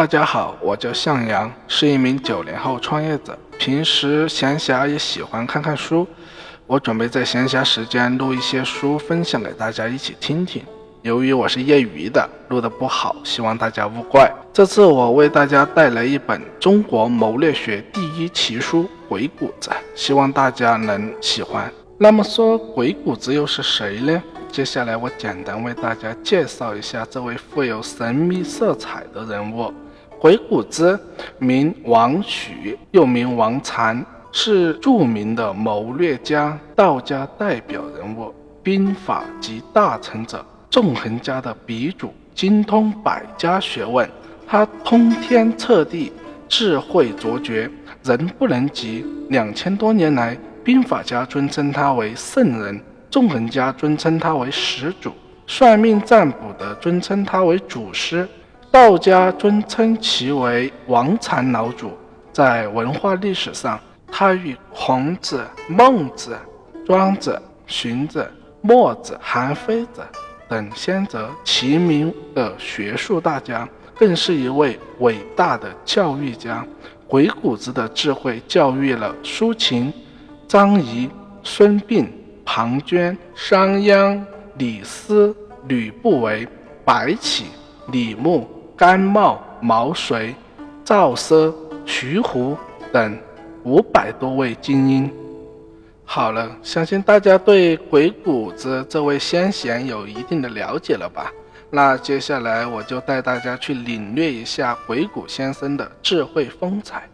大家好，我叫向阳，是一名九零后创业者。平时闲暇也喜欢看看书，我准备在闲暇时间录一些书，分享给大家一起听听。由于我是业余的，录的不好，希望大家勿怪。这次我为大家带来一本中国谋略学第一奇书《鬼谷子》，希望大家能喜欢。那么说，鬼谷子又是谁呢？接下来我简单为大家介绍一下这位富有神秘色彩的人物。鬼谷子名王许，又名王禅，是著名的谋略家、道家代表人物，兵法及大成者，纵横家的鼻祖，精通百家学问。他通天彻地，智慧卓绝，人不能及。两千多年来，兵法家尊称他为圣人。纵横家尊称他为始祖，算命占卜的尊称他为祖师，道家尊称其为王禅老祖。在文化历史上，他与孔子、孟子、庄子、荀子、墨子、韩非子等先哲齐名的学术大家，更是一位伟大的教育家。鬼谷子的智慧教育了苏秦、张仪、孙膑。庞涓、商鞅、李斯、吕不韦、白起、李牧、甘茂、毛遂、赵奢、徐胡等五百多位精英。好了，相信大家对鬼谷子这位先贤有一定的了解了吧？那接下来我就带大家去领略一下鬼谷先生的智慧风采。